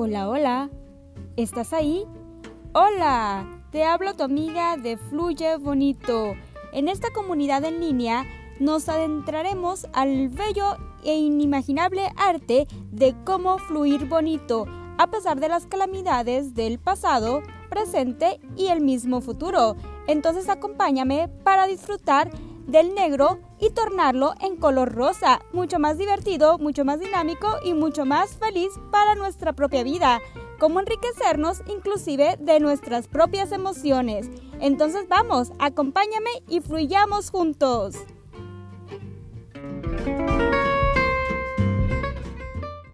Hola, hola. ¿Estás ahí? Hola, te hablo tu amiga de Fluye Bonito. En esta comunidad en línea nos adentraremos al bello e inimaginable arte de cómo fluir bonito a pesar de las calamidades del pasado, presente y el mismo futuro. Entonces acompáñame para disfrutar del negro y tornarlo en color rosa, mucho más divertido, mucho más dinámico y mucho más feliz para nuestra propia vida, como enriquecernos inclusive de nuestras propias emociones. Entonces vamos, acompáñame y fluyamos juntos.